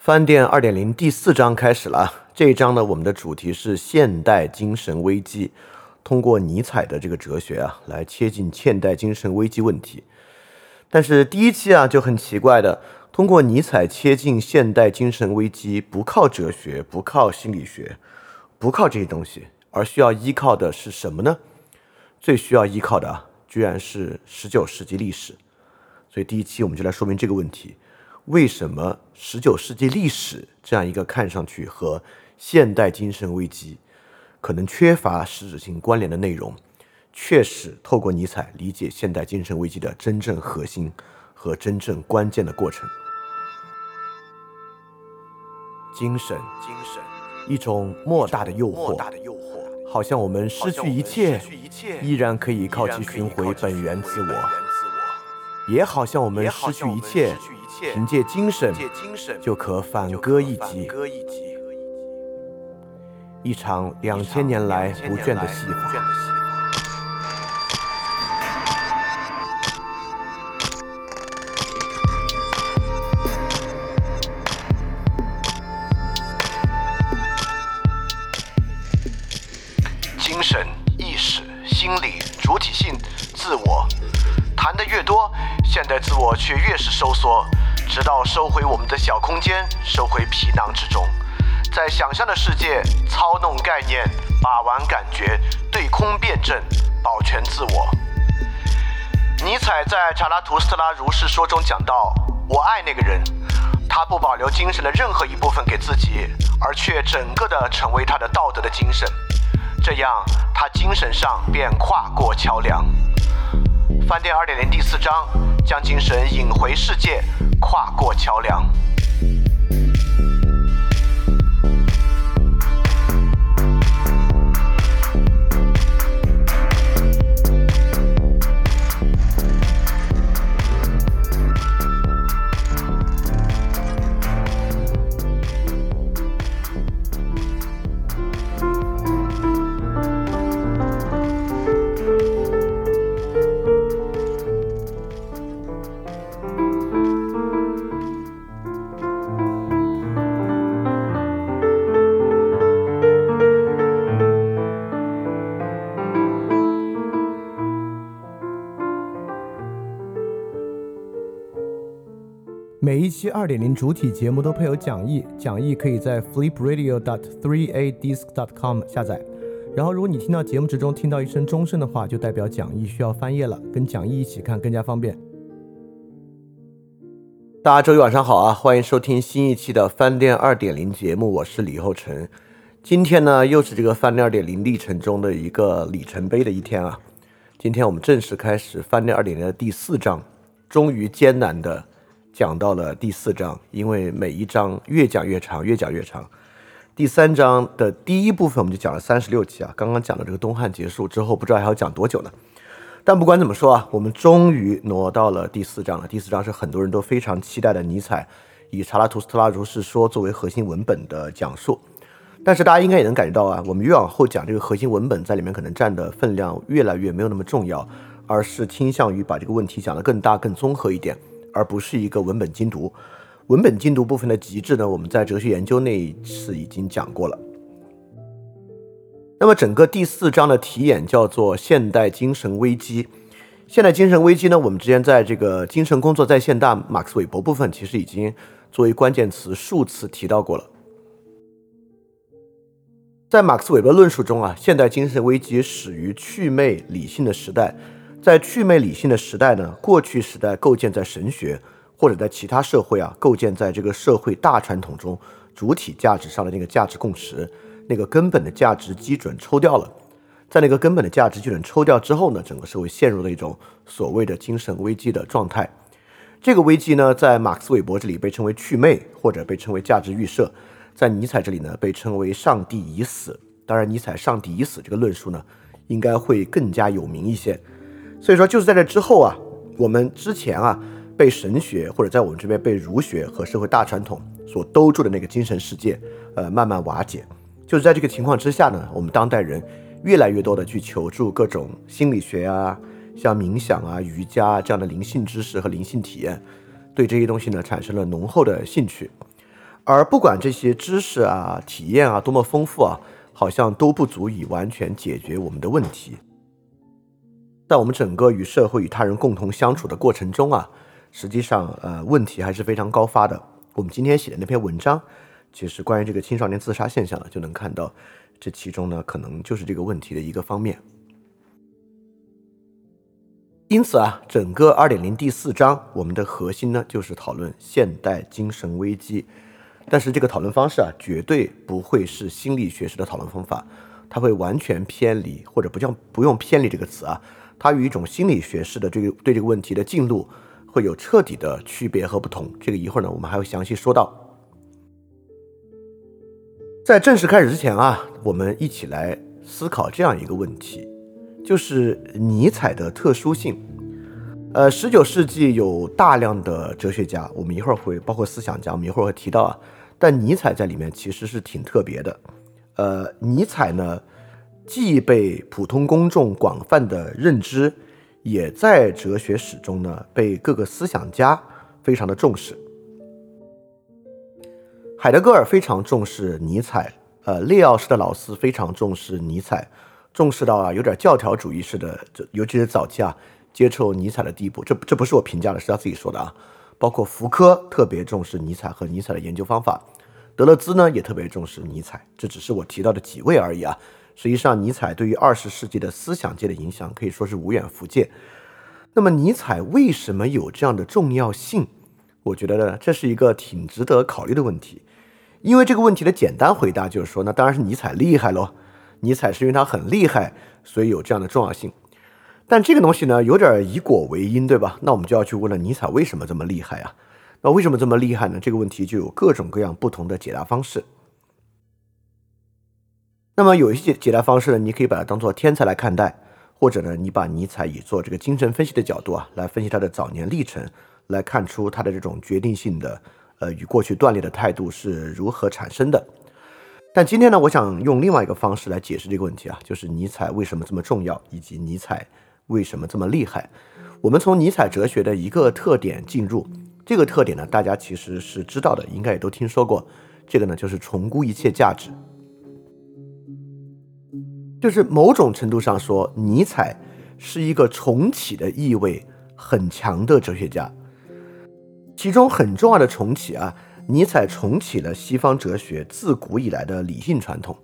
饭店二点零第四章开始了。这一章呢，我们的主题是现代精神危机，通过尼采的这个哲学啊，来切近现代精神危机问题。但是第一期啊就很奇怪的，通过尼采切近现代精神危机，不靠哲学，不靠心理学，不靠这些东西，而需要依靠的是什么呢？最需要依靠的啊，居然是十九世纪历史。所以第一期我们就来说明这个问题。为什么十九世纪历史这样一个看上去和现代精神危机可能缺乏实质性关联的内容，确实透过尼采理解现代精神危机的真正核心和真正关键的过程？精神，精神，一种莫大的诱惑，好像我们失去一切，依然可以靠其寻回本源自我；也好像我们失去一切。凭借精神，就可反戈一击。一场两千年来不倦的戏法。精神、意识、心理、主体性、自我，谈的越多，现代自我却越是收缩。直到收回我们的小空间，收回皮囊之中，在想象的世界操弄概念，把玩感觉，对空辩证，保全自我。尼采在《查拉图斯特拉如是说》中讲到：“我爱那个人，他不保留精神的任何一部分给自己，而却整个的成为他的道德的精神，这样他精神上便跨过桥梁。”饭店二点零第四章将精神引回世界。跨过桥梁。期二点零主体节目都配有讲义，讲义可以在 flipradio.dot3adisc.dot.com 下载。然后，如果你听到节目之中听到一声钟声的话，就代表讲义需要翻页了，跟讲义一起看更加方便。大家周一晚上好啊，欢迎收听新一期的饭店二点零节目，我是李厚成。今天呢，又是这个饭店二点零历程中的一个里程碑的一天啊。今天我们正式开始饭店二点零的第四章，终于艰难的。讲到了第四章，因为每一章越讲越长，越讲越长。第三章的第一部分我们就讲了三十六期啊，刚刚讲的这个东汉结束之后，不知道还要讲多久呢。但不管怎么说啊，我们终于挪到了第四章了。第四章是很多人都非常期待的尼采以《查拉图斯特拉如是说》作为核心文本的讲述。但是大家应该也能感觉到啊，我们越往后讲这个核心文本在里面可能占的分量越来越没有那么重要，而是倾向于把这个问题讲得更大、更综合一点。而不是一个文本精读，文本精读部分的极致呢？我们在哲学研究那一次已经讲过了。那么整个第四章的题眼叫做“现代精神危机”。现代精神危机呢？我们之前在这个精神工作在现代马克思韦伯部分，其实已经作为关键词数次提到过了。在马克思韦伯论述中啊，现代精神危机始于祛魅理性的时代。在祛魅理性的时代呢，过去时代构建在神学或者在其他社会啊，构建在这个社会大传统中主体价值上的那个价值共识，那个根本的价值基准抽掉了。在那个根本的价值基准抽掉之后呢，整个社会陷入了一种所谓的精神危机的状态。这个危机呢，在马克思韦伯这里被称为祛魅，或者被称为价值预设；在尼采这里呢，被称为上帝已死。当然，尼采上帝已死这个论述呢，应该会更加有名一些。所以说，就是在这之后啊，我们之前啊被神学或者在我们这边被儒学和社会大传统所兜住的那个精神世界，呃，慢慢瓦解。就是在这个情况之下呢，我们当代人越来越多的去求助各种心理学啊，像冥想啊、瑜伽这样的灵性知识和灵性体验，对这些东西呢产生了浓厚的兴趣。而不管这些知识啊、体验啊多么丰富啊，好像都不足以完全解决我们的问题。在我们整个与社会与他人共同相处的过程中啊，实际上呃问题还是非常高发的。我们今天写的那篇文章，其实关于这个青少年自杀现象呢，就能看到这其中呢可能就是这个问题的一个方面。因此啊，整个二点零第四章，我们的核心呢就是讨论现代精神危机。但是这个讨论方式啊，绝对不会是心理学式的讨论方法，它会完全偏离，或者不叫不用偏离这个词啊，它与一种心理学式的这个对这个问题的进入会有彻底的区别和不同。这个一会儿呢，我们还会详细说到。在正式开始之前啊，我们一起来思考这样一个问题。就是尼采的特殊性，呃，十九世纪有大量的哲学家，我们一会儿会包括思想家，我们一会儿会提到啊。但尼采在里面其实是挺特别的，呃，尼采呢，既被普通公众广泛的认知，也在哲学史中呢被各个思想家非常的重视。海德格尔非常重视尼采，呃，列奥施的老师非常重视尼采。重视到啊，有点教条主义式的，这尤其是早期啊，接受尼采的地步。这这不是我评价的，是他自己说的啊。包括福柯特别重视尼采和尼采的研究方法，德勒兹呢也特别重视尼采。这只是我提到的几位而已啊。实际上，尼采对于二十世纪的思想界的影响可以说是无远弗届。那么，尼采为什么有这样的重要性？我觉得呢，这是一个挺值得考虑的问题。因为这个问题的简单回答就是说，那当然是尼采厉害喽。尼采是因为他很厉害，所以有这样的重要性。但这个东西呢，有点以果为因，对吧？那我们就要去问了：尼采为什么这么厉害啊？那为什么这么厉害呢？这个问题就有各种各样不同的解答方式。那么有一些解答方式呢，你可以把它当做天才来看待，或者呢，你把尼采以做这个精神分析的角度啊，来分析他的早年历程，来看出他的这种决定性的，呃，与过去断裂的态度是如何产生的。但今天呢，我想用另外一个方式来解释这个问题啊，就是尼采为什么这么重要，以及尼采为什么这么厉害。我们从尼采哲学的一个特点进入，这个特点呢，大家其实是知道的，应该也都听说过。这个呢，就是重估一切价值，就是某种程度上说，尼采是一个重启的意味很强的哲学家，其中很重要的重启啊。尼采重启了西方哲学自古以来的理性传统，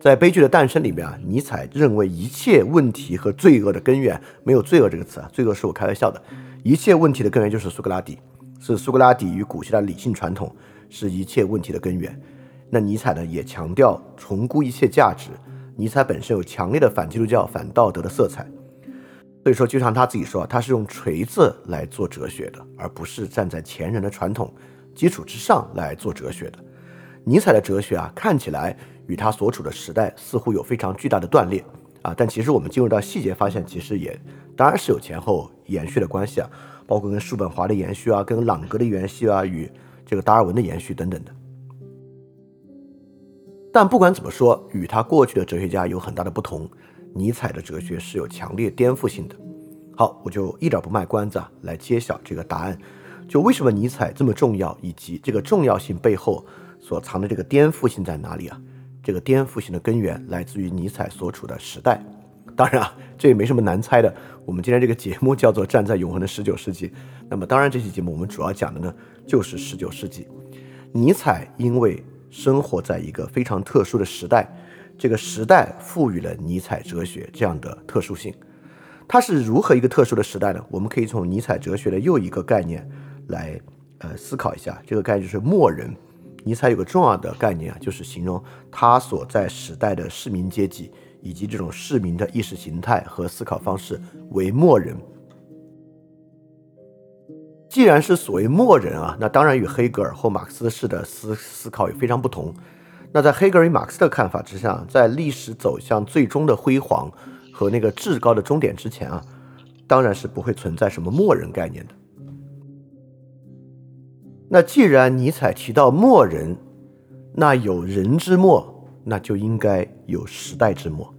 在《悲剧的诞生》里面啊，尼采认为一切问题和罪恶的根源没有“罪恶”这个词啊，罪恶是我开玩笑的，一切问题的根源就是苏格拉底，是苏格拉底与古希腊理性传统是一切问题的根源。那尼采呢也强调重估一切价值，尼采本身有强烈的反基督教、反道德的色彩，所以说就像他自己说，他是用锤子来做哲学的，而不是站在前人的传统。基础之上来做哲学的，尼采的哲学啊，看起来与他所处的时代似乎有非常巨大的断裂啊，但其实我们进入到细节发现，其实也当然是有前后延续的关系啊，包括跟叔本华的延续啊，跟朗格的延续啊，与这个达尔文的延续等等的。但不管怎么说，与他过去的哲学家有很大的不同，尼采的哲学是有强烈颠覆性的。好，我就一点不卖关子啊，来揭晓这个答案。就为什么尼采这么重要，以及这个重要性背后所藏的这个颠覆性在哪里啊？这个颠覆性的根源来自于尼采所处的时代。当然啊，这也没什么难猜的。我们今天这个节目叫做《站在永恒的十九世纪》，那么当然这期节目我们主要讲的呢就是十九世纪。尼采因为生活在一个非常特殊的时代，这个时代赋予了尼采哲学这样的特殊性。它是如何一个特殊的时代呢？我们可以从尼采哲学的又一个概念。来，呃，思考一下这个概念就是末人。尼采有个重要的概念啊，就是形容他所在时代的市民阶级以及这种市民的意识形态和思考方式为末人。既然是所谓末人啊，那当然与黑格尔或马克思式的思思考也非常不同。那在黑格尔与马克思的看法之下，在历史走向最终的辉煌和那个至高的终点之前啊，当然是不会存在什么末人概念的。那既然尼采提到末人，那有人之末，那就应该有时代之末。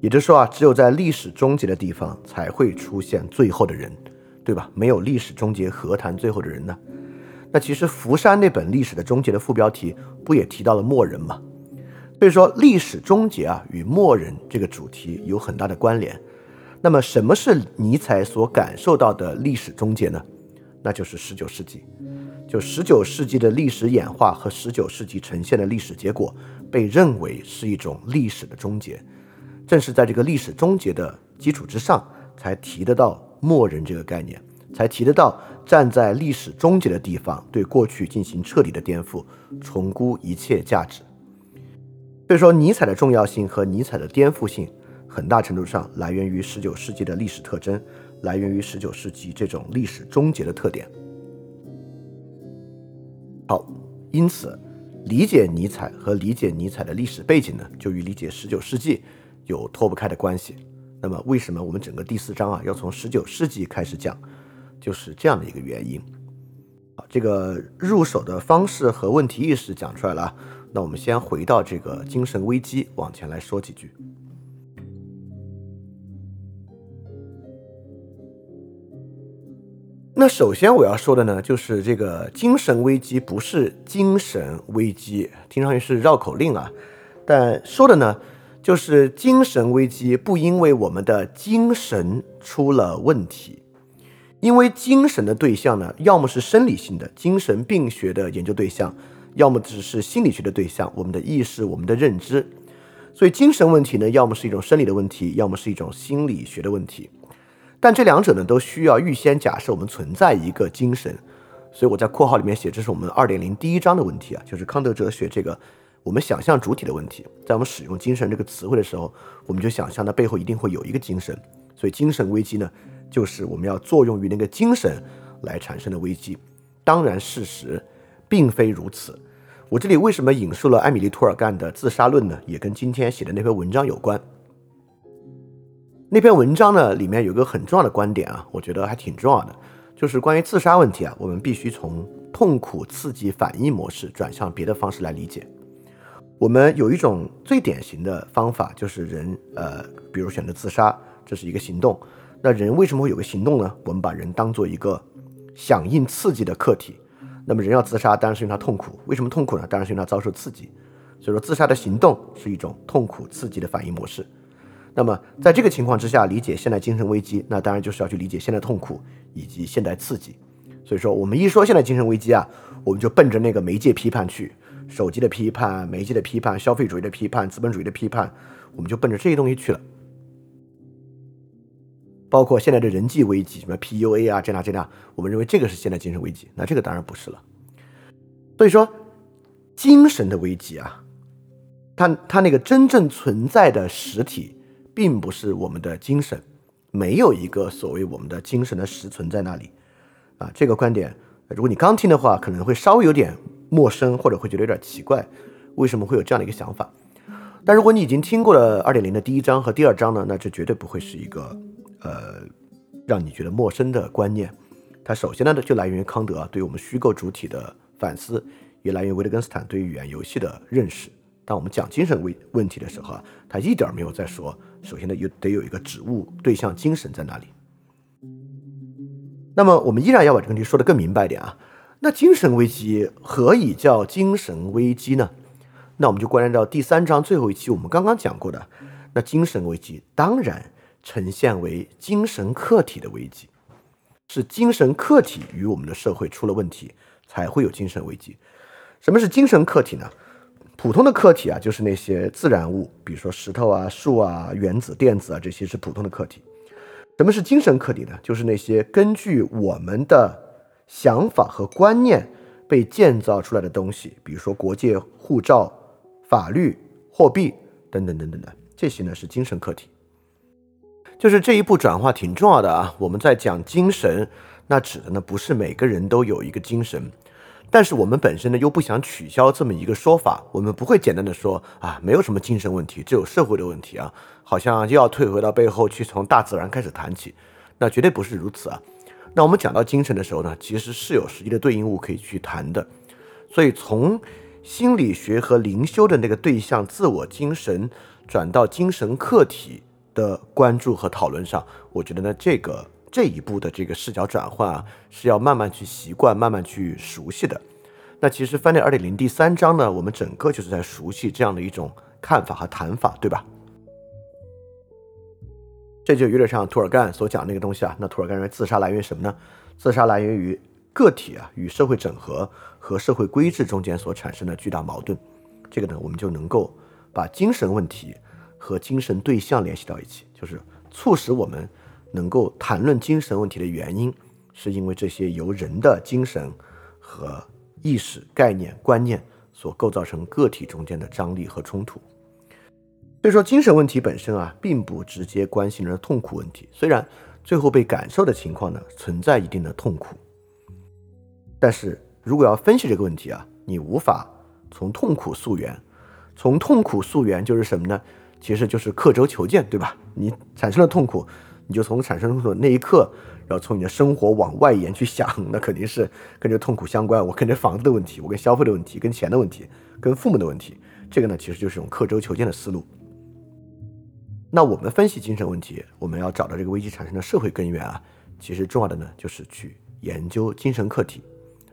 也就是说啊，只有在历史终结的地方才会出现最后的人，对吧？没有历史终结，何谈最后的人呢？那其实福山那本《历史的终结》的副标题不也提到了末人吗？所以说，历史终结啊，与末人这个主题有很大的关联。那么，什么是尼采所感受到的历史终结呢？那就是十九世纪。就十九世纪的历史演化和十九世纪呈现的历史结果，被认为是一种历史的终结。正是在这个历史终结的基础之上，才提得到默认这个概念，才提得到站在历史终结的地方，对过去进行彻底的颠覆，重估一切价值。所以说，尼采的重要性和尼采的颠覆性，很大程度上来源于十九世纪的历史特征，来源于十九世纪这种历史终结的特点。好，因此理解尼采和理解尼采的历史背景呢，就与理解十九世纪有脱不开的关系。那么，为什么我们整个第四章啊要从十九世纪开始讲，就是这样的一个原因。好，这个入手的方式和问题意识讲出来了。那我们先回到这个精神危机，往前来说几句。那首先我要说的呢，就是这个精神危机不是精神危机，听上去是绕口令啊。但说的呢，就是精神危机不因为我们的精神出了问题，因为精神的对象呢，要么是生理性的精神病学的研究对象，要么只是心理学的对象，我们的意识、我们的认知。所以精神问题呢，要么是一种生理的问题，要么是一种心理学的问题。但这两者呢，都需要预先假设我们存在一个精神，所以我在括号里面写，这是我们二点零第一章的问题啊，就是康德哲学这个我们想象主体的问题。在我们使用“精神”这个词汇的时候，我们就想象它背后一定会有一个精神，所以精神危机呢，就是我们要作用于那个精神来产生的危机。当然，事实并非如此。我这里为什么引述了艾米丽·托尔干的《自杀论》呢？也跟今天写的那篇文章有关。那篇文章呢，里面有个很重要的观点啊，我觉得还挺重要的，就是关于自杀问题啊，我们必须从痛苦刺激反应模式转向别的方式来理解。我们有一种最典型的方法，就是人呃，比如选择自杀，这是一个行动。那人为什么会有个行动呢？我们把人当做一个响应刺激的客体。那么人要自杀，当然是因为他痛苦。为什么痛苦呢？当然是因为他遭受刺激。所以说，自杀的行动是一种痛苦刺激的反应模式。那么，在这个情况之下，理解现代精神危机，那当然就是要去理解现代痛苦以及现代刺激。所以说，我们一说现代精神危机啊，我们就奔着那个媒介批判去，手机的批判、媒介的批判、消费主义的批判、资本主义的批判，我们就奔着这些东西去了。包括现在的人际危机，什么 PUA 啊，这那这那，我们认为这个是现代精神危机，那这个当然不是了。所以说，精神的危机啊，它它那个真正存在的实体。并不是我们的精神，没有一个所谓我们的精神的实存在那里，啊，这个观点，如果你刚听的话，可能会稍微有点陌生，或者会觉得有点奇怪，为什么会有这样的一个想法？但如果你已经听过了二点零的第一章和第二章呢，那这绝对不会是一个呃让你觉得陌生的观念。它首先呢就来源于康德对于我们虚构主体的反思，也来源于维特根斯坦对于语言游戏的认识。当我们讲精神问问题的时候啊，他一点没有在说，首先呢有得有一个指物对象精神在哪里。那么我们依然要把这个问题说得更明白一点啊。那精神危机何以叫精神危机呢？那我们就关联到第三章最后一期我们刚刚讲过的，那精神危机当然呈现为精神客体的危机，是精神客体与我们的社会出了问题，才会有精神危机。什么是精神客体呢？普通的客体啊，就是那些自然物，比如说石头啊、树啊、原子、电子啊，这些是普通的客体。什么是精神客体呢？就是那些根据我们的想法和观念被建造出来的东西，比如说国界、护照、法律、货币等等等等的，这些呢是精神客体。就是这一步转化挺重要的啊。我们在讲精神，那指的呢不是每个人都有一个精神。但是我们本身呢又不想取消这么一个说法，我们不会简单的说啊，没有什么精神问题，只有社会的问题啊，好像又要退回到背后去从大自然开始谈起，那绝对不是如此啊。那我们讲到精神的时候呢，其实是有实际的对应物可以去谈的，所以从心理学和灵修的那个对象自我精神转到精神客体的关注和讨论上，我觉得呢这个这一步的这个视角转换啊，是要慢慢去习惯、慢慢去熟悉的。那其实翻译二点零第三章呢，我们整个就是在熟悉这样的一种看法和谈法，对吧？这就有点像涂尔干所讲那个东西啊。那涂尔干认为自杀来源于什么呢？自杀来源于个体啊与社会整合和社会规制中间所产生的巨大矛盾。这个呢，我们就能够把精神问题和精神对象联系到一起，就是促使我们能够谈论精神问题的原因，是因为这些由人的精神和意识、概念、观念所构造成个体中间的张力和冲突。所以说，精神问题本身啊，并不直接关心人的痛苦问题。虽然最后被感受的情况呢，存在一定的痛苦，但是如果要分析这个问题啊，你无法从痛苦溯源。从痛苦溯源就是什么呢？其实就是刻舟求剑，对吧？你产生了痛苦，你就从产生痛苦的那一刻，然后从你的生活往外延去想，那肯定是跟这痛苦相关。我跟这房子的问题，我跟消费的问题，跟钱的问题，跟父母的问题，这个呢，其实就是一种刻舟求剑的思路。那我们分析精神问题，我们要找到这个危机产生的社会根源啊，其实重要的呢就是去研究精神课题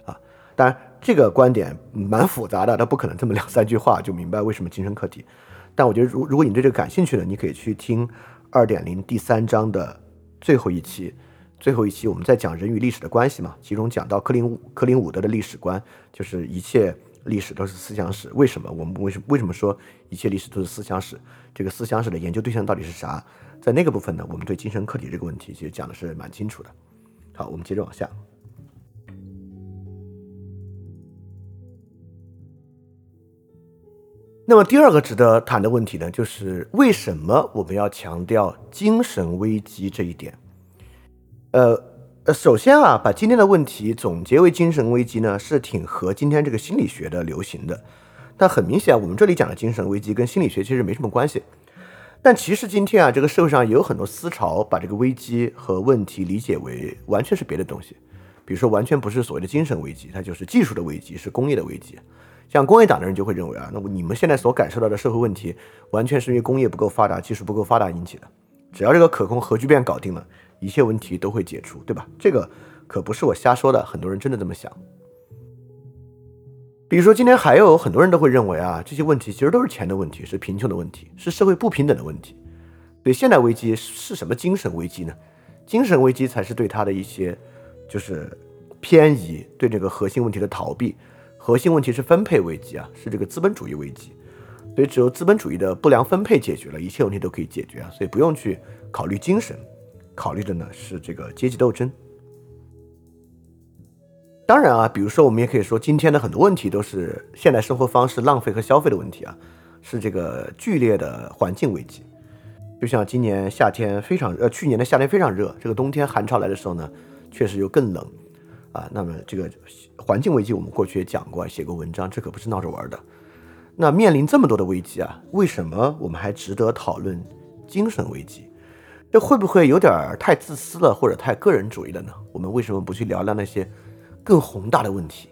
啊。当然，这个观点蛮复杂的，它不可能这么两三句话就明白为什么精神课题。但我觉得，如如果你对这个感兴趣呢，你可以去听二点零第三章的最后一期。最后一期我们在讲人与历史的关系嘛，其中讲到克林克林伍德的历史观，就是一切。历史都是思想史，为什么我们为什么为什么说一切历史都是思想史？这个思想史的研究对象到底是啥？在那个部分呢，我们对精神课题这个问题其实讲的是蛮清楚的。好，我们接着往下。那么第二个值得谈的问题呢，就是为什么我们要强调精神危机这一点？呃。呃，首先啊，把今天的问题总结为精神危机呢，是挺合今天这个心理学的流行的。但很明显，我们这里讲的精神危机跟心理学其实没什么关系。但其实今天啊，这个社会上也有很多思潮把这个危机和问题理解为完全是别的东西。比如说，完全不是所谓的精神危机，它就是技术的危机，是工业的危机。像工业党的人就会认为啊，那么你们现在所感受到的社会问题，完全是因为工业不够发达，技术不够发达引起的。只要这个可控核聚变搞定了。一切问题都会解除，对吧？这个可不是我瞎说的，很多人真的这么想。比如说，今天还有很多人都会认为啊，这些问题其实都是钱的问题，是贫穷的问题，是社会不平等的问题。所以，现代危机是什么精神危机呢？精神危机才是对他的一些就是偏移，对这个核心问题的逃避。核心问题是分配危机啊，是这个资本主义危机。所以，只有资本主义的不良分配解决了，一切问题都可以解决啊。所以，不用去考虑精神。考虑的呢是这个阶级斗争。当然啊，比如说我们也可以说，今天的很多问题都是现代生活方式浪费和消费的问题啊，是这个剧烈的环境危机。就像今年夏天非常呃，去年的夏天非常热，这个冬天寒潮来的时候呢，确实又更冷啊。那么这个环境危机，我们过去也讲过，写过文章，这可不是闹着玩的。那面临这么多的危机啊，为什么我们还值得讨论精神危机？这会不会有点太自私了，或者太个人主义了呢？我们为什么不去聊聊那些更宏大的问题？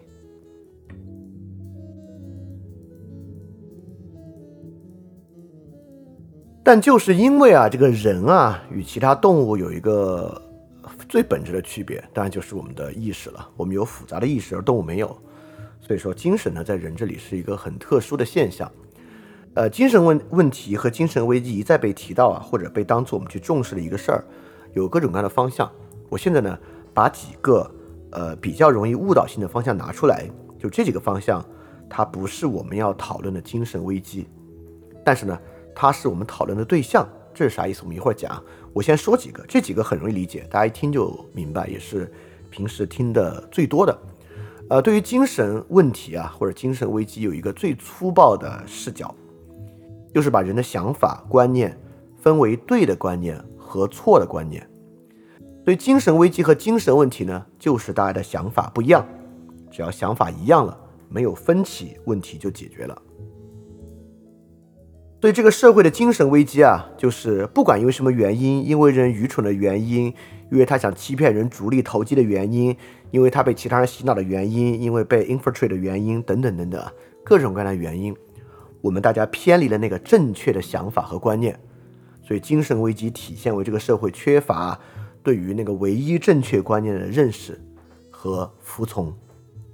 但就是因为啊，这个人啊，与其他动物有一个最本质的区别，当然就是我们的意识了。我们有复杂的意识，而动物没有，所以说精神呢，在人这里是一个很特殊的现象。呃，精神问问题和精神危机一再被提到啊，或者被当做我们去重视的一个事儿，有各种各样的方向。我现在呢，把几个呃比较容易误导性的方向拿出来，就这几个方向，它不是我们要讨论的精神危机，但是呢，它是我们讨论的对象。这是啥意思？我们一会儿讲。我先说几个，这几个很容易理解，大家一听就明白，也是平时听的最多的。呃，对于精神问题啊，或者精神危机，有一个最粗暴的视角。就是把人的想法观念分为对的观念和错的观念，所以精神危机和精神问题呢，就是大家的想法不一样，只要想法一样了，没有分歧，问题就解决了。对这个社会的精神危机啊，就是不管因为什么原因，因为人愚蠢的原因，因为他想欺骗人、逐利投机的原因，因为他被其他人洗脑的原因，因为被 infiltrate 的原因等等等等，各种各样的原因。我们大家偏离了那个正确的想法和观念，所以精神危机体现为这个社会缺乏对于那个唯一正确观念的认识和服从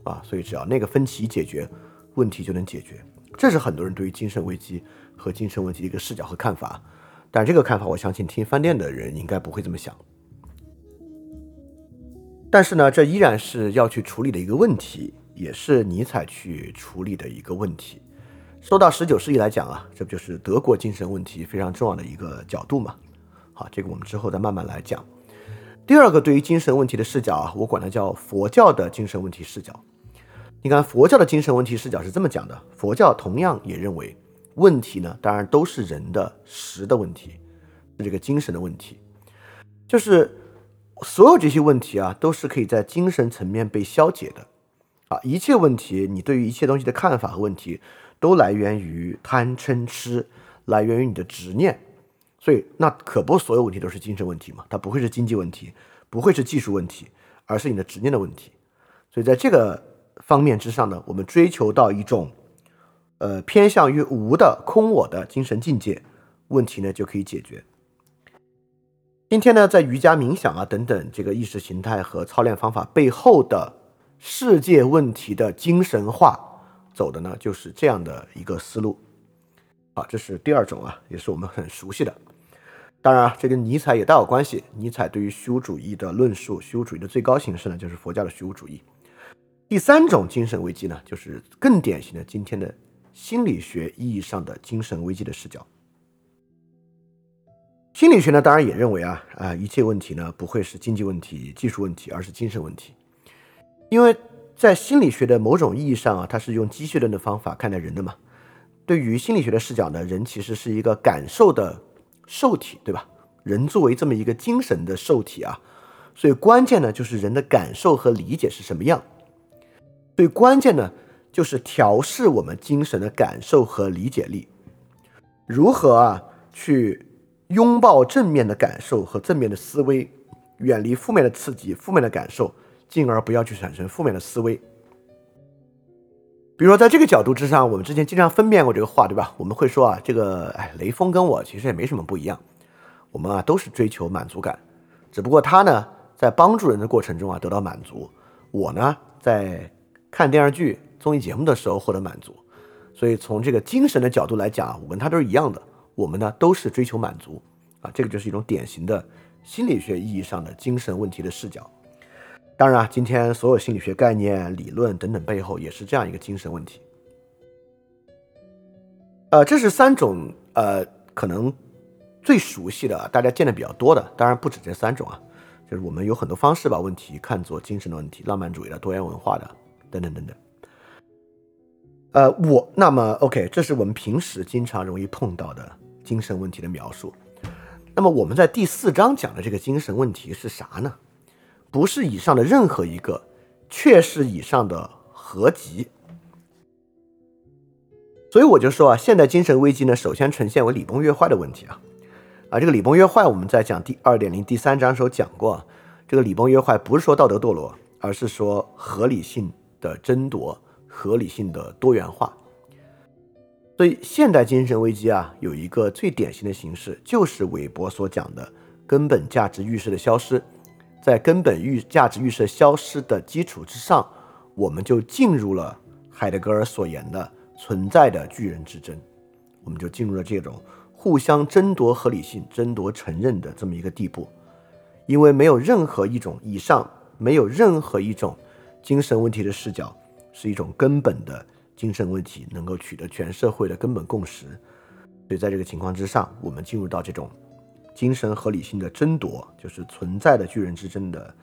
啊，所以只要那个分歧解决，问题就能解决。这是很多人对于精神危机和精神问题的一个视角和看法。但这个看法，我相信听饭店的人应该不会这么想。但是呢，这依然是要去处理的一个问题，也是尼采去处理的一个问题。说到十九世纪来讲啊，这不就是德国精神问题非常重要的一个角度嘛？好，这个我们之后再慢慢来讲。第二个对于精神问题的视角啊，我管它叫佛教的精神问题视角。你看，佛教的精神问题视角是这么讲的：佛教同样也认为，问题呢，当然都是人的实的问题，是这个精神的问题，就是所有这些问题啊，都是可以在精神层面被消解的啊。一切问题，你对于一切东西的看法和问题，都来源于贪嗔痴，来源于你的执念。所以，那可不，所有问题都是精神问题嘛？它不会是经济问题，不会是技术问题，而是你的执念的问题。所以，在这个方面之上呢，我们追求到一种，呃，偏向于无的空我的精神境界，问题呢就可以解决。今天呢，在瑜伽、冥想啊等等这个意识形态和操练方法背后的世界问题的精神化，走的呢就是这样的一个思路。好，这是第二种啊，也是我们很熟悉的。当然啊，这跟尼采也大有关系。尼采对于虚无主义的论述，虚无主义的最高形式呢，就是佛教的虚无主义。第三种精神危机呢，就是更典型的今天的心理学意义上的精神危机的视角。心理学呢，当然也认为啊啊，一切问题呢不会是经济问题、技术问题，而是精神问题。因为在心理学的某种意义上啊，它是用机械论的方法看待人的嘛。对于心理学的视角呢，人其实是一个感受的。受体对吧？人作为这么一个精神的受体啊，所以关键呢就是人的感受和理解是什么样。所以关键呢就是调试我们精神的感受和理解力，如何啊去拥抱正面的感受和正面的思维，远离负面的刺激、负面的感受，进而不要去产生负面的思维。比如说，在这个角度之上，我们之前经常分辨过这个话，对吧？我们会说啊，这个哎，雷锋跟我其实也没什么不一样，我们啊都是追求满足感，只不过他呢在帮助人的过程中啊得到满足，我呢在看电视剧、综艺节目的时候获得满足，所以从这个精神的角度来讲，我跟他都是一样的，我们呢都是追求满足啊，这个就是一种典型的心理学意义上的精神问题的视角。当然啊，今天所有心理学概念、理论等等背后也是这样一个精神问题。呃，这是三种呃可能最熟悉的，大家见的比较多的。当然不止这三种啊，就是我们有很多方式把问题看作精神的问题，浪漫主义的、多元文化的等等等等。呃，我那么 OK，这是我们平时经常容易碰到的精神问题的描述。那么我们在第四章讲的这个精神问题是啥呢？不是以上的任何一个，却是以上的合集。所以我就说啊，现代精神危机呢，首先呈现为礼崩乐坏的问题啊。啊，这个礼崩乐坏，我们在讲第二点零第三章时候讲过，这个礼崩乐坏不是说道德堕落，而是说合理性的争夺、合理性的多元化。所以现代精神危机啊，有一个最典型的形式，就是韦伯所讲的根本价值预设的消失。在根本预价值预设消失的基础之上，我们就进入了海德格尔所言的存在的巨人之争，我们就进入了这种互相争夺合理性、争夺承认的这么一个地步。因为没有任何一种以上没有任何一种精神问题的视角是一种根本的精神问题能够取得全社会的根本共识，所以在这个情况之上，我们进入到这种。精神合理性的争夺，就是存在的巨人之争的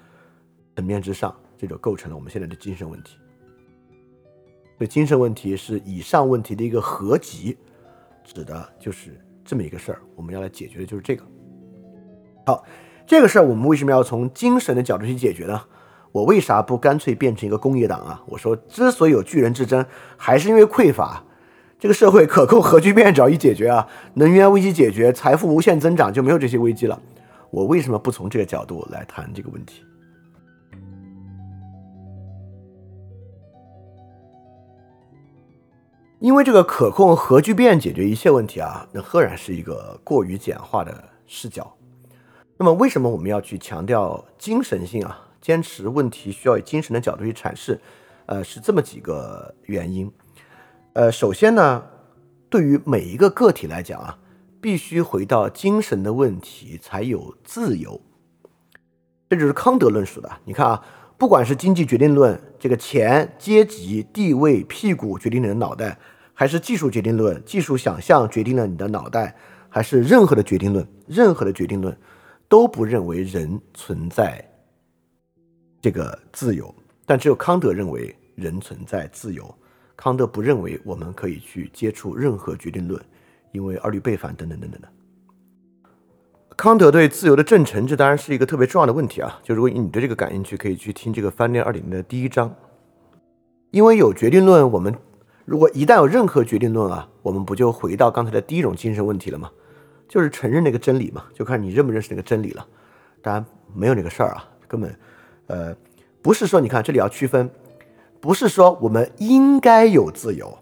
层面之上，这就构成了我们现在的精神问题。所以，精神问题是以上问题的一个合集，指的就是这么一个事儿。我们要来解决的就是这个。好，这个事儿我们为什么要从精神的角度去解决呢？我为啥不干脆变成一个工业党啊？我说，之所以有巨人之争，还是因为匮乏。这个社会可控核聚变只要一解决啊，能源危机解决，财富无限增长，就没有这些危机了。我为什么不从这个角度来谈这个问题？因为这个可控核聚变解决一切问题啊，那赫然是一个过于简化的视角。那么为什么我们要去强调精神性啊？坚持问题需要以精神的角度去阐释，呃，是这么几个原因。呃，首先呢，对于每一个个体来讲啊，必须回到精神的问题才有自由。这就是康德论述的。你看啊，不管是经济决定论，这个钱、阶级、地位、屁股决定你的脑袋，还是技术决定论，技术想象决定了你的脑袋，还是任何的决定论，任何的决定论都不认为人存在这个自由，但只有康德认为人存在自由。康德不认为我们可以去接触任何决定论，因为二律背反等等等等的。康德对自由的证成，这当然是一个特别重要的问题啊！就如果你对这个感兴趣，可以去听这个翻练二点零的第一章。因为有决定论，我们如果一旦有任何决定论啊，我们不就回到刚才的第一种精神问题了吗？就是承认那个真理嘛，就看你认不认识那个真理了。当然没有那个事儿啊，根本，呃，不是说你看这里要区分，不是说我们应该有自由，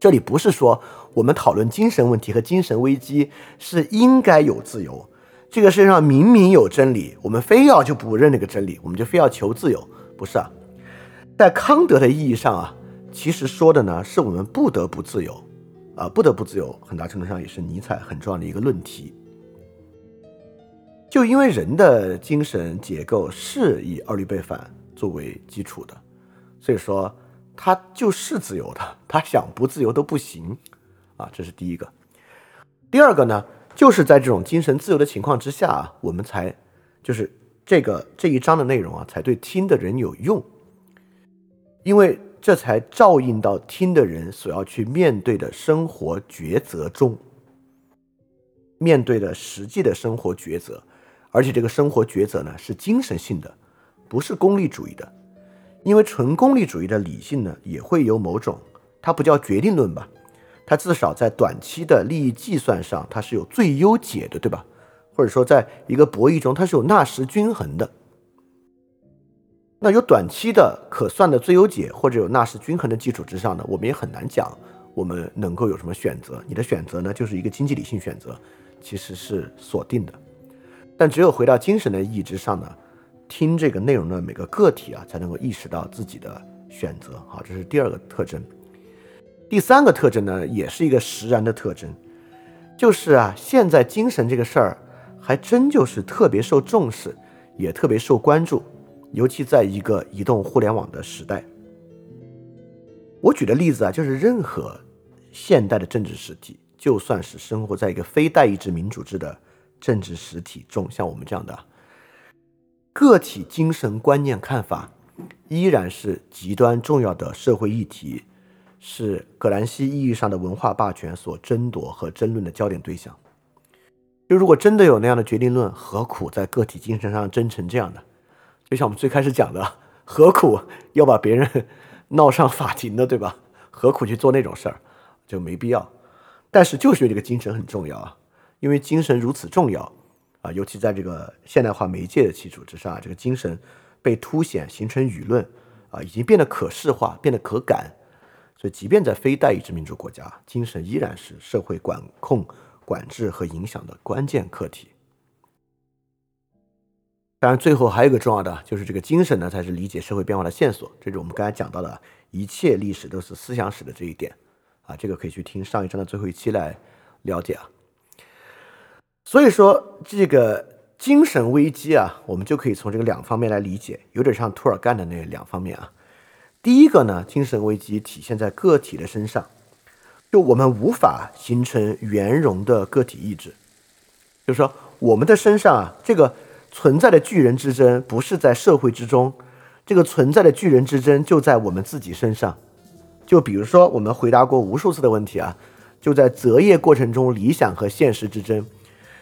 这里不是说。我们讨论精神问题和精神危机是应该有自由。这个世界上明明有真理，我们非要就不认那个真理，我们就非要求自由，不是啊？在康德的意义上啊，其实说的呢是我们不得不自由啊，不得不自由，很大程度上也是尼采很重要的一个论题。就因为人的精神结构是以二律背反作为基础的，所以说他就是自由的，他想不自由都不行。啊，这是第一个。第二个呢，就是在这种精神自由的情况之下啊，我们才就是这个这一章的内容啊，才对听的人有用，因为这才照应到听的人所要去面对的生活抉择中，面对的实际的生活抉择，而且这个生活抉择呢是精神性的，不是功利主义的，因为纯功利主义的理性呢也会有某种，它不叫决定论吧。它至少在短期的利益计算上，它是有最优解的，对吧？或者说，在一个博弈中，它是有纳什均衡的。那有短期的可算的最优解，或者有纳什均衡的基础之上呢，我们也很难讲我们能够有什么选择。你的选择呢，就是一个经济理性选择，其实是锁定的。但只有回到精神的意义之上呢，听这个内容的每个个体啊，才能够意识到自己的选择。好，这是第二个特征。第三个特征呢，也是一个实然的特征，就是啊，现在精神这个事儿还真就是特别受重视，也特别受关注，尤其在一个移动互联网的时代。我举的例子啊，就是任何现代的政治实体，就算是生活在一个非代议制民主制的政治实体中，像我们这样的个体精神观念看法，依然是极端重要的社会议题。是葛兰西意义上的文化霸权所争夺和争论的焦点对象。就如果真的有那样的决定论，何苦在个体精神上争成这样的？就像我们最开始讲的，何苦要把别人闹上法庭的，对吧？何苦去做那种事儿？就没必要。但是就是这个精神很重要啊，因为精神如此重要啊，尤其在这个现代化媒介的基础之上，这个精神被凸显，形成舆论啊，已经变得可视化，变得可感。所以，即便在非代议制民主国家，精神依然是社会管控、管制和影响的关键课题。当然，最后还有一个重要的，就是这个精神呢，才是理解社会变化的线索。这是我们刚才讲到的一切历史都是思想史的这一点啊，这个可以去听上一章的最后一期来了解啊。所以说，这个精神危机啊，我们就可以从这个两方面来理解，有点像托尔干的那两方面啊。第一个呢，精神危机体现在个体的身上，就我们无法形成圆融的个体意志，就是说我们的身上啊，这个存在的巨人之争不是在社会之中，这个存在的巨人之争就在我们自己身上。就比如说我们回答过无数次的问题啊，就在择业过程中，理想和现实之争，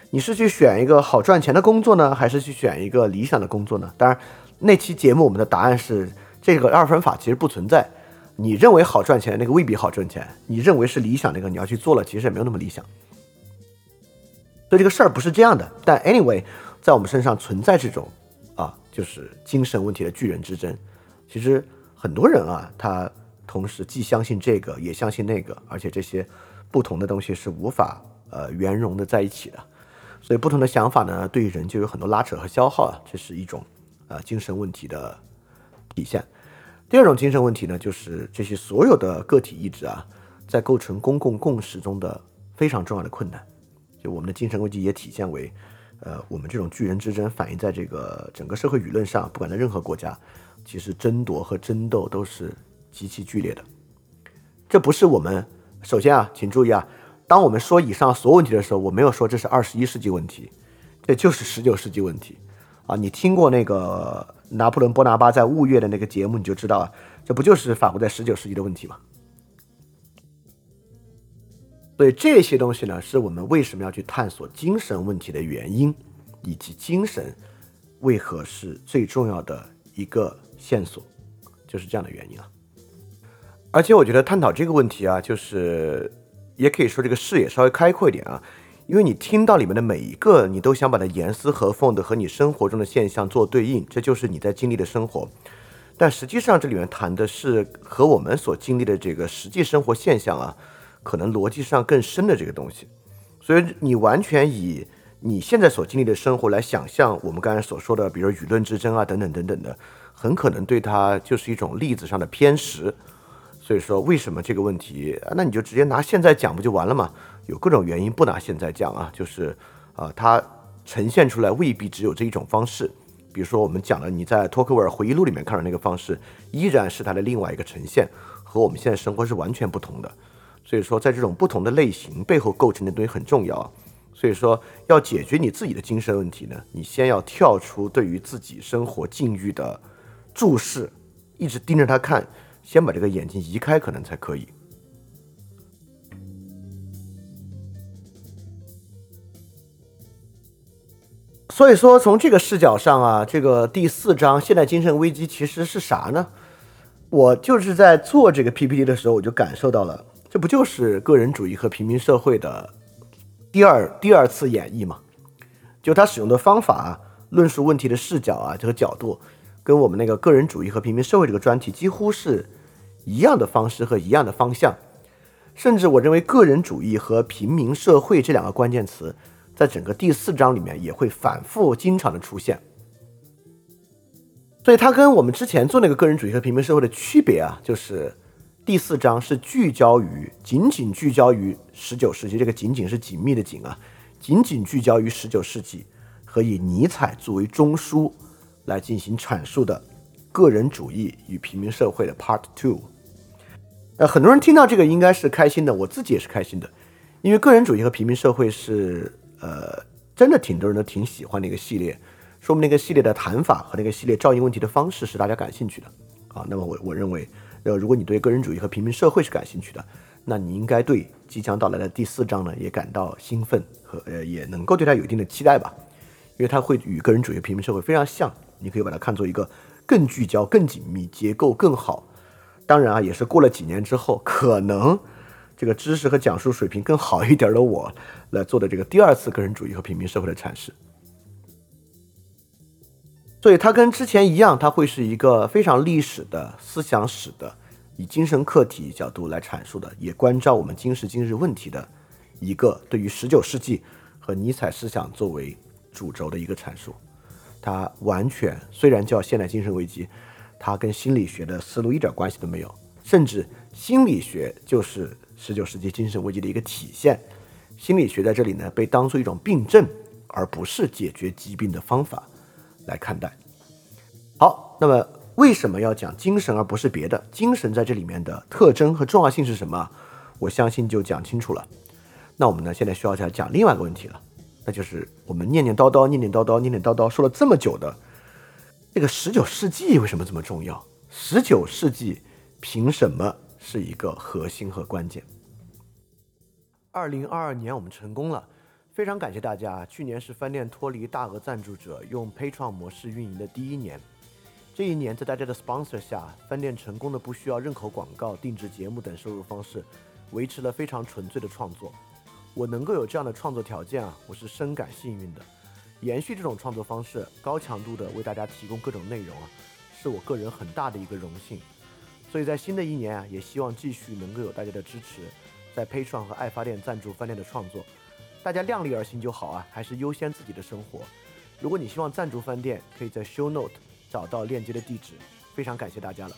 你是去选一个好赚钱的工作呢，还是去选一个理想的工作呢？当然，那期节目我们的答案是。这个二分法其实不存在，你认为好赚钱那个未必好赚钱，你认为是理想那个你要去做了，其实也没有那么理想。所以这个事儿不是这样的。但 anyway，在我们身上存在这种啊，就是精神问题的巨人之争。其实很多人啊，他同时既相信这个，也相信那个，而且这些不同的东西是无法呃圆融的在一起的。所以不同的想法呢，对于人就有很多拉扯和消耗啊，这是一种呃精神问题的体现。第二种精神问题呢，就是这些所有的个体意志啊，在构成公共共识中的非常重要的困难。就我们的精神危机也体现为，呃，我们这种巨人之争反映在这个整个社会舆论上，不管在任何国家，其实争夺和争斗都是极其剧烈的。这不是我们首先啊，请注意啊。当我们说以上所有问题的时候，我没有说这是二十一世纪问题，这就是十九世纪问题啊！你听过那个拿破仑·波拿巴在雾月的那个节目，你就知道啊，这不就是法国在十九世纪的问题吗？所以这些东西呢，是我们为什么要去探索精神问题的原因，以及精神为何是最重要的一个线索，就是这样的原因啊！而且我觉得探讨这个问题啊，就是。也可以说这个视野稍微开阔一点啊，因为你听到里面的每一个，你都想把它严丝合缝的和你生活中的现象做对应，这就是你在经历的生活。但实际上这里面谈的是和我们所经历的这个实际生活现象啊，可能逻辑上更深的这个东西。所以你完全以你现在所经历的生活来想象我们刚才所说的，比如舆论之争啊等等等等的，很可能对它就是一种例子上的偏食。所以说，为什么这个问题？那你就直接拿现在讲不就完了吗？有各种原因不拿现在讲啊，就是啊，它呈现出来未必只有这一种方式。比如说，我们讲了你在托克维尔回忆录里面看到那个方式，依然是它的另外一个呈现，和我们现在生活是完全不同的。所以说，在这种不同的类型背后构成的东西很重要。所以说，要解决你自己的精神问题呢，你先要跳出对于自己生活境遇的注视，一直盯着它看。先把这个眼睛移开，可能才可以。所以说，从这个视角上啊，这个第四章现代精神危机其实是啥呢？我就是在做这个 PPT 的时候，我就感受到了，这不就是个人主义和平民社会的第二第二次演绎吗？就他使用的方法、论述问题的视角啊，这个角度，跟我们那个个人主义和平民社会这个专题几乎是。一样的方式和一样的方向，甚至我认为个人主义和平民社会这两个关键词，在整个第四章里面也会反复经常的出现。所以它跟我们之前做那个个人主义和平民社会的区别啊，就是第四章是聚焦于仅仅聚焦于十九世纪，这个仅仅是紧密的紧啊，仅仅聚焦于十九世纪和以尼采作为中枢来进行阐述的个人主义与平民社会的 Part Two。呃，很多人听到这个应该是开心的，我自己也是开心的，因为个人主义和平民社会是呃，真的挺多人都挺喜欢的一个系列，说明那个系列的谈法和那个系列照应问题的方式是大家感兴趣的啊。那么我我认为，呃，如果你对个人主义和平民社会是感兴趣的，那你应该对即将到来的第四章呢也感到兴奋和呃也能够对它有一定的期待吧，因为它会与个人主义和平民社会非常像，你可以把它看作一个更聚焦、更紧密、结构更好。当然啊，也是过了几年之后，可能这个知识和讲述水平更好一点的我来做的这个第二次个人主义和平民社会的阐释。所以它跟之前一样，它会是一个非常历史的思想史的，以精神课题角度来阐述的，也关照我们今时今日问题的一个对于十九世纪和尼采思想作为主轴的一个阐述。它完全虽然叫现代精神危机。它跟心理学的思路一点关系都没有，甚至心理学就是十九世纪精神危机的一个体现。心理学在这里呢，被当做一种病症，而不是解决疾病的方法来看待。好，那么为什么要讲精神而不是别的？精神在这里面的特征和重要性是什么？我相信就讲清楚了。那我们呢，现在需要再讲另外一个问题了，那就是我们念念叨叨、念念叨叨、念念叨叨说了这么久的。这个十九世纪为什么这么重要？十九世纪凭什么是一个核心和关键？二零二二年我们成功了，非常感谢大家。去年是饭店脱离大额赞助者用 Pay 创模式运营的第一年，这一年在大家的 sponsor 下，饭店成功的不需要任何广告、定制节目等收入方式，维持了非常纯粹的创作。我能够有这样的创作条件啊，我是深感幸运的。延续这种创作方式，高强度的为大家提供各种内容啊，是我个人很大的一个荣幸。所以在新的一年啊，也希望继续能够有大家的支持，在 p a t r o n 和爱发电赞助饭店的创作，大家量力而行就好啊，还是优先自己的生活。如果你希望赞助饭店，可以在 Show Note 找到链接的地址。非常感谢大家了。